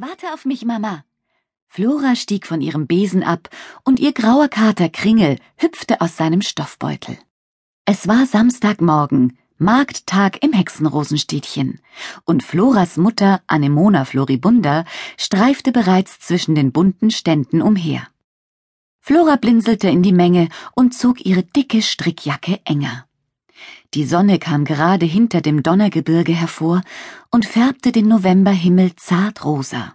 Warte auf mich, Mama. Flora stieg von ihrem Besen ab und ihr grauer Kater Kringel hüpfte aus seinem Stoffbeutel. Es war Samstagmorgen, Markttag im Hexenrosenstädtchen, und Floras Mutter Anemona Floribunda streifte bereits zwischen den bunten Ständen umher. Flora blinzelte in die Menge und zog ihre dicke Strickjacke enger. Die Sonne kam gerade hinter dem Donnergebirge hervor und färbte den Novemberhimmel zart rosa.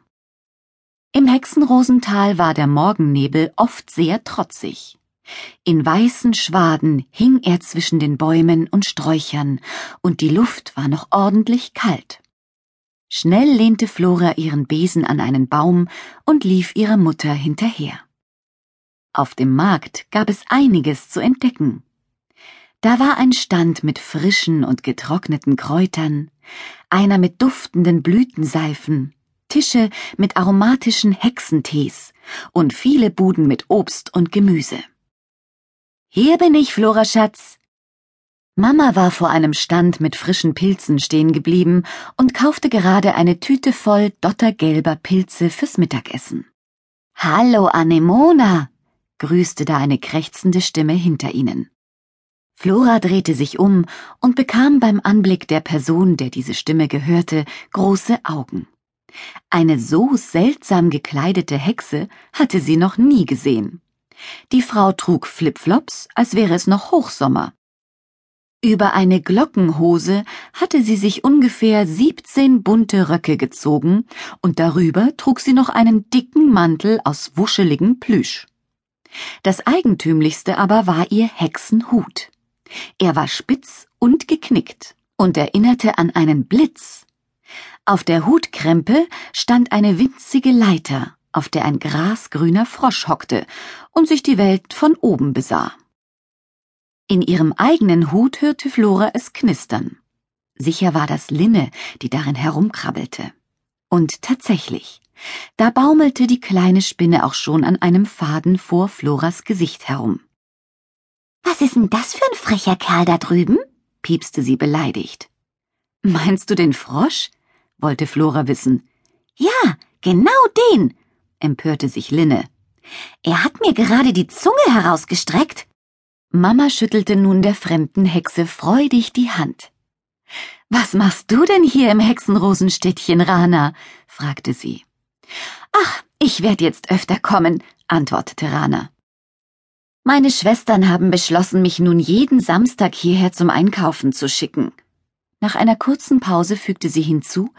Im Hexenrosental war der Morgennebel oft sehr trotzig. In weißen Schwaden hing er zwischen den Bäumen und Sträuchern, und die Luft war noch ordentlich kalt. Schnell lehnte Flora ihren Besen an einen Baum und lief ihrer Mutter hinterher. Auf dem Markt gab es einiges zu entdecken. Da war ein Stand mit frischen und getrockneten Kräutern, einer mit duftenden Blütenseifen, Tische mit aromatischen Hexentees und viele Buden mit Obst und Gemüse. Hier bin ich, Flora Schatz. Mama war vor einem Stand mit frischen Pilzen stehen geblieben und kaufte gerade eine Tüte voll dottergelber Pilze fürs Mittagessen. Hallo, Anemona, grüßte da eine krächzende Stimme hinter ihnen. Flora drehte sich um und bekam beim Anblick der Person, der diese Stimme gehörte, große Augen. Eine so seltsam gekleidete Hexe hatte sie noch nie gesehen. Die Frau trug Flipflops, als wäre es noch Hochsommer. Über eine Glockenhose hatte sie sich ungefähr siebzehn bunte Röcke gezogen und darüber trug sie noch einen dicken Mantel aus wuscheligem Plüsch. Das eigentümlichste aber war ihr Hexenhut. Er war spitz und geknickt und erinnerte an einen Blitz. Auf der Hutkrempe stand eine winzige Leiter, auf der ein grasgrüner Frosch hockte und sich die Welt von oben besah. In ihrem eigenen Hut hörte Flora es knistern. Sicher war das Linne, die darin herumkrabbelte. Und tatsächlich, da baumelte die kleine Spinne auch schon an einem Faden vor Floras Gesicht herum. Was ist denn das für ein frecher Kerl da drüben? piepste sie beleidigt. Meinst du den Frosch? wollte Flora wissen. Ja, genau den, empörte sich Linne. Er hat mir gerade die Zunge herausgestreckt. Mama schüttelte nun der fremden Hexe freudig die Hand. Was machst du denn hier im Hexenrosenstädtchen, Rana? fragte sie. Ach, ich werde jetzt öfter kommen, antwortete Rana. Meine Schwestern haben beschlossen, mich nun jeden Samstag hierher zum Einkaufen zu schicken. Nach einer kurzen Pause fügte sie hinzu,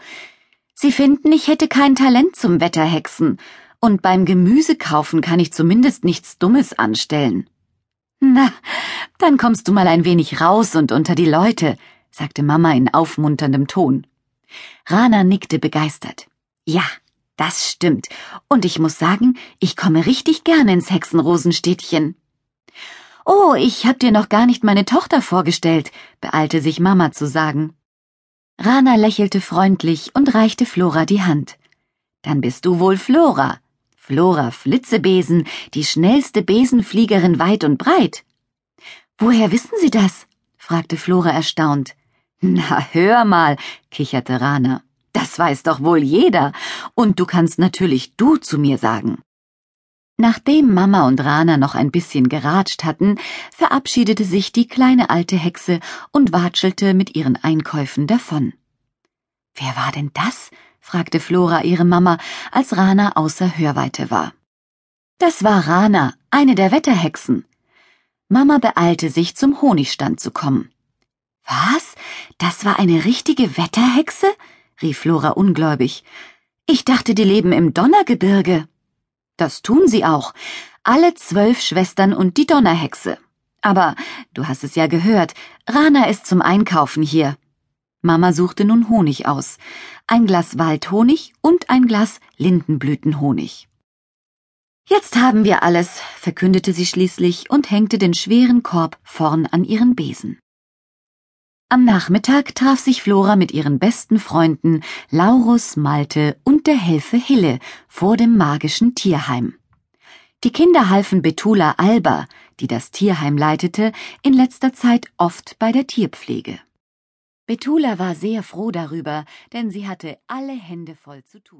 Sie finden, ich hätte kein Talent zum Wetterhexen, und beim Gemüsekaufen kann ich zumindest nichts Dummes anstellen. Na, dann kommst du mal ein wenig raus und unter die Leute, sagte Mama in aufmunterndem Ton. Rana nickte begeistert. Ja, das stimmt, und ich muss sagen, ich komme richtig gerne ins Hexenrosenstädtchen. Oh, ich hab dir noch gar nicht meine Tochter vorgestellt, beeilte sich Mama zu sagen. Rana lächelte freundlich und reichte Flora die Hand. Dann bist du wohl Flora. Flora Flitzebesen, die schnellste Besenfliegerin weit und breit. Woher wissen Sie das? fragte Flora erstaunt. Na, hör mal, kicherte Rana. Das weiß doch wohl jeder. Und du kannst natürlich du zu mir sagen. Nachdem Mama und Rana noch ein bisschen geratscht hatten, verabschiedete sich die kleine alte Hexe und watschelte mit ihren Einkäufen davon. Wer war denn das? fragte Flora ihre Mama, als Rana außer Hörweite war. Das war Rana, eine der Wetterhexen. Mama beeilte sich, zum Honigstand zu kommen. Was? Das war eine richtige Wetterhexe? rief Flora ungläubig. Ich dachte, die leben im Donnergebirge. Das tun sie auch. Alle zwölf Schwestern und die Donnerhexe. Aber, du hast es ja gehört, Rana ist zum Einkaufen hier. Mama suchte nun Honig aus. Ein Glas Waldhonig und ein Glas Lindenblütenhonig. Jetzt haben wir alles, verkündete sie schließlich und hängte den schweren Korb vorn an ihren Besen. Am Nachmittag traf sich Flora mit ihren besten Freunden Laurus, Malte und der Helfe Hille vor dem magischen Tierheim. Die Kinder halfen Betula Alba, die das Tierheim leitete, in letzter Zeit oft bei der Tierpflege. Betula war sehr froh darüber, denn sie hatte alle Hände voll zu tun.